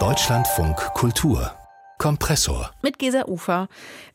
Deutschlandfunk Kultur Kompressor. Mit Gesa Ufer.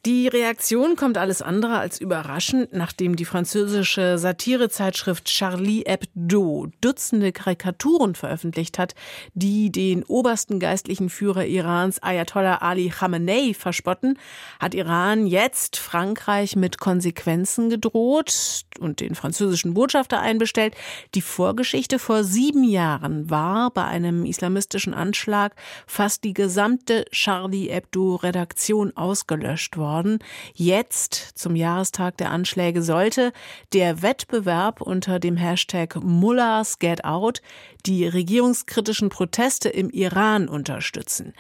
Die Reaktion kommt alles andere als überraschend, nachdem die französische Satirezeitschrift Charlie Hebdo Dutzende Karikaturen veröffentlicht hat, die den obersten geistlichen Führer Irans Ayatollah Ali Khamenei verspotten, hat Iran jetzt Frankreich mit Konsequenzen gedroht und den französischen Botschafter einbestellt. Die Vorgeschichte vor sieben Jahren war bei einem islamistischen Anschlag fast die gesamte Charlie Hebdo-Redaktion ausgelöscht worden. Jetzt, zum Jahrestag der Anschläge, sollte der Wettbewerb unter dem Hashtag Mullahs Get Out die regierungskritischen Proteste im Iran unterstützen.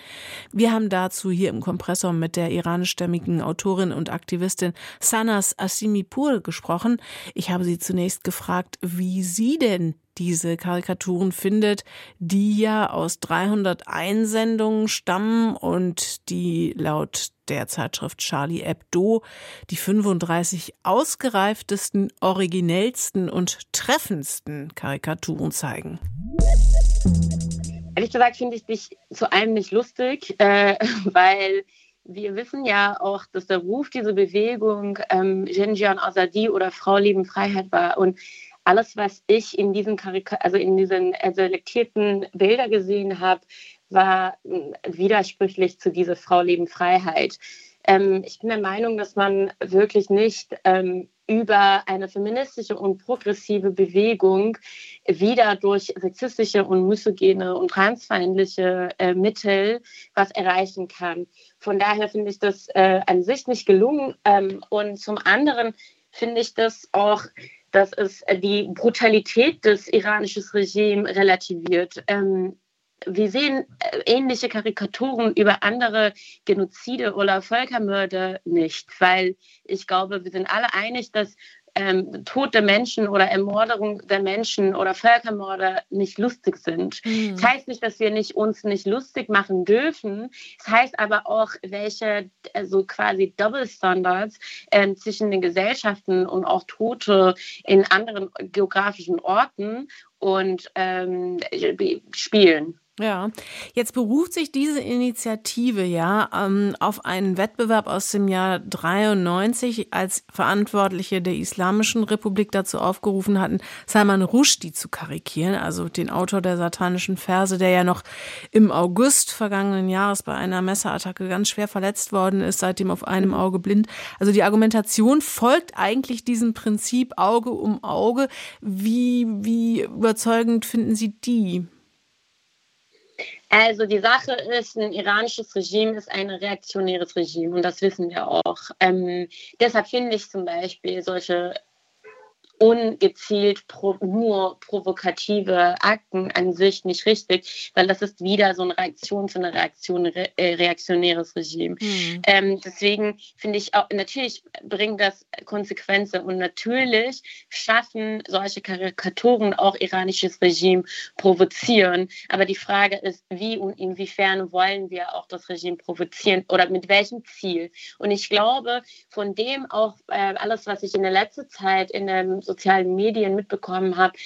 Wir haben dazu hier im Kompressor mit der iranischstämmigen Autorin und Aktivistin Sanas Asimipur gesprochen. Ich habe sie zunächst gefragt, wie sie denn diese Karikaturen findet, die ja aus 300 Einsendungen stammen und die laut der Zeitschrift Charlie Hebdo die 35 ausgereiftesten, originellsten und treffendsten Karikaturen zeigen. Ehrlich gesagt finde ich dich zu einem nicht lustig, äh, weil wir wissen ja auch, dass der Ruf dieser Bewegung ähm, Genjian Azadi oder Frau Leben Freiheit war. Und alles, was ich in diesen, Karika also in diesen äh, selektierten Bilder gesehen habe, war äh, widersprüchlich zu dieser Frau Leben Freiheit. Ähm, ich bin der Meinung, dass man wirklich nicht ähm, über eine feministische und progressive Bewegung wieder durch sexistische und misogyne und transfeindliche äh, Mittel was erreichen kann. Von daher finde ich das äh, an sich nicht gelungen. Ähm, und zum anderen finde ich das auch dass es die Brutalität des iranischen Regimes relativiert. Ähm, wir sehen äh, ähnliche Karikaturen über andere Genozide oder Völkermörder nicht, weil ich glaube, wir sind alle einig, dass ähm, Tod der Menschen oder Ermordung der Menschen oder Völkermorde nicht lustig sind. Mhm. Das heißt nicht, dass wir nicht, uns nicht lustig machen dürfen. Das heißt aber auch, welche also quasi Double Standards äh, zwischen den Gesellschaften und auch Tote in anderen geografischen Orten und ähm, spielen. Ja, jetzt beruft sich diese Initiative ja ähm, auf einen Wettbewerb aus dem Jahr 93, als Verantwortliche der Islamischen Republik dazu aufgerufen hatten, Salman Rushdie zu karikieren, also den Autor der satanischen Verse, der ja noch im August vergangenen Jahres bei einer Messerattacke ganz schwer verletzt worden ist, seitdem auf einem Auge blind. Also die Argumentation folgt eigentlich diesem Prinzip Auge um Auge. Wie, wie überzeugend finden Sie die? Also die Sache ist, ein iranisches Regime ist ein reaktionäres Regime und das wissen wir auch. Ähm, deshalb finde ich zum Beispiel solche ungezielt pro, nur provokative Akten an sich nicht richtig, weil das ist wieder so eine Reaktion zu einer Reaktion, re, äh, reaktionäres Regime. Mhm. Ähm, deswegen finde ich auch, natürlich bringt das Konsequenzen und natürlich schaffen solche Karikaturen auch iranisches Regime provozieren. Aber die Frage ist, wie und inwiefern wollen wir auch das Regime provozieren oder mit welchem Ziel? Und ich glaube, von dem auch äh, alles, was ich in der letzten Zeit in der sozialen Medien mitbekommen habe,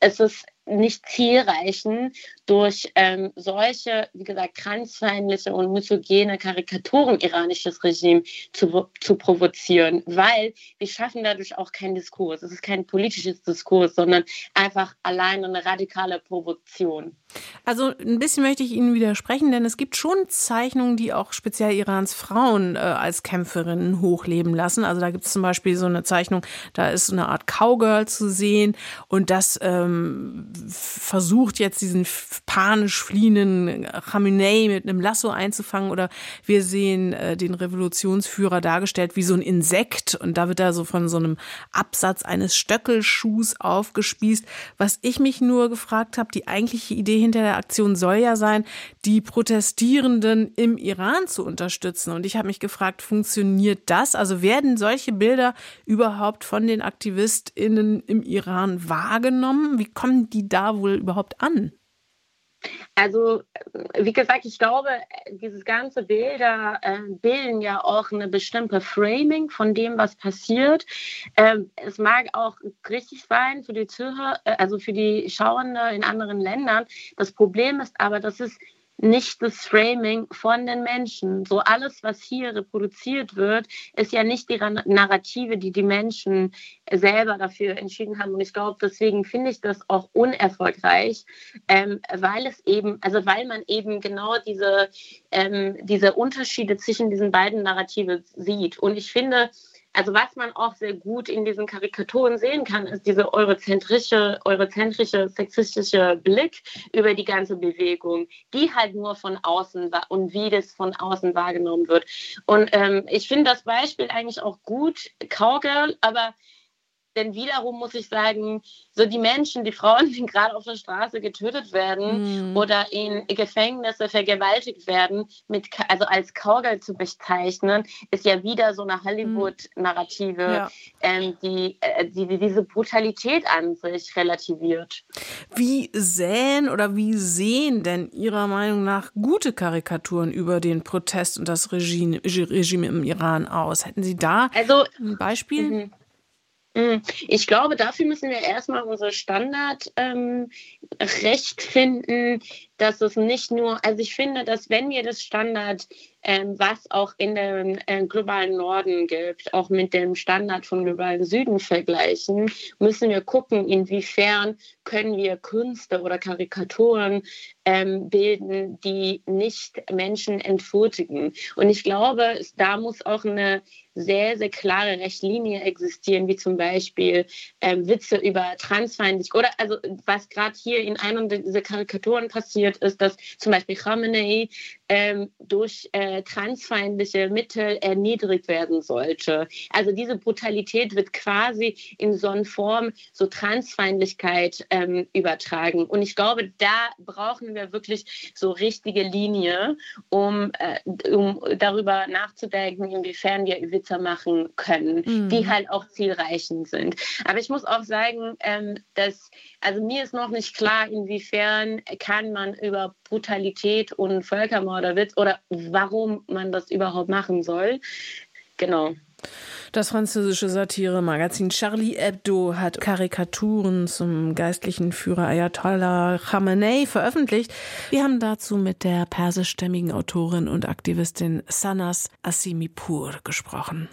es ist nicht zielreichen, durch ähm, solche, wie gesagt, transfeindliche und misogene Karikaturen iranisches Regime zu, zu provozieren, weil wir schaffen dadurch auch keinen Diskurs. Es ist kein politisches Diskurs, sondern einfach allein eine radikale Provokation. Also ein bisschen möchte ich Ihnen widersprechen, denn es gibt schon Zeichnungen, die auch speziell Irans Frauen äh, als Kämpferinnen hochleben lassen. Also da gibt es zum Beispiel so eine Zeichnung, da ist eine Art Cowgirl zu sehen und das ähm, versucht jetzt diesen panisch fliehenden Khamenei mit einem Lasso einzufangen oder wir sehen äh, den Revolutionsführer dargestellt wie so ein Insekt und da wird er so von so einem Absatz eines Stöckelschuhs aufgespießt. Was ich mich nur gefragt habe, die eigentliche Idee hinter der Aktion soll ja sein, die Protestierenden im Iran zu unterstützen und ich habe mich gefragt, funktioniert das? Also werden solche Bilder überhaupt von den AktivistInnen im Iran wahrgenommen? Wie kommen die da wohl überhaupt an? Also, wie gesagt, ich glaube, dieses ganze Bilder äh, bilden ja auch eine bestimmte Framing von dem, was passiert. Ähm, es mag auch richtig sein für die Zuhörer, äh, also für die Schauende in anderen Ländern. Das Problem ist aber, dass es nicht das Framing von den Menschen. So alles, was hier reproduziert wird, ist ja nicht die Narrative, die die Menschen selber dafür entschieden haben. Und ich glaube, deswegen finde ich das auch unerfolgreich, ähm, weil es eben, also weil man eben genau diese, ähm, diese Unterschiede zwischen diesen beiden Narrativen sieht. Und ich finde, also was man auch sehr gut in diesen Karikaturen sehen kann, ist dieser eurozentrische, eurozentrische, sexistische Blick über die ganze Bewegung, die halt nur von außen und wie das von außen wahrgenommen wird. Und ähm, ich finde das Beispiel eigentlich auch gut, Cowgirl, aber denn wiederum muss ich sagen, so die Menschen, die Frauen, die gerade auf der Straße getötet werden mm. oder in Gefängnisse vergewaltigt werden, mit, also als Cowgirl zu bezeichnen, ist ja wieder so eine Hollywood-Narrative, ja. ähm, die, äh, die, die diese Brutalität an sich relativiert. Wie sähen oder wie sehen denn Ihrer Meinung nach gute Karikaturen über den Protest und das Regime, Regime im Iran aus? Hätten Sie da also, ein Beispiel? Hm, ich glaube, dafür müssen wir erstmal unser Standardrecht ähm, finden, dass es nicht nur, also ich finde, dass wenn wir das Standard, ähm, was auch in dem äh, globalen Norden gibt, auch mit dem Standard vom globalen Süden vergleichen, müssen wir gucken, inwiefern können wir Künste oder Karikaturen ähm, bilden, die nicht Menschen entfurtigen. Und ich glaube, da muss auch eine sehr, sehr klare Rechtlinie existieren, wie zum Beispiel ähm, Witze über transfeindlich oder also was gerade hier in einer dieser Karikaturen passiert ist, dass zum Beispiel Khamenei ähm, durch äh, transfeindliche Mittel erniedrigt werden sollte. Also diese Brutalität wird quasi in so einer Form so Transfeindlichkeit ähm, übertragen. Und ich glaube, da brauchen wir wirklich so richtige Linie, um, äh, um darüber nachzudenken, inwiefern wir Witze machen können, mhm. die halt auch zielreichend sind. Aber ich muss auch sagen, ähm, dass also mir ist noch nicht klar, inwiefern kann man über Brutalität und Völkermord oder warum man das überhaupt machen soll. Genau. Das französische Satire-Magazin Charlie Hebdo hat Karikaturen zum geistlichen Führer Ayatollah Khamenei veröffentlicht. Wir haben dazu mit der persischstämmigen Autorin und Aktivistin Sanas Assimipur gesprochen.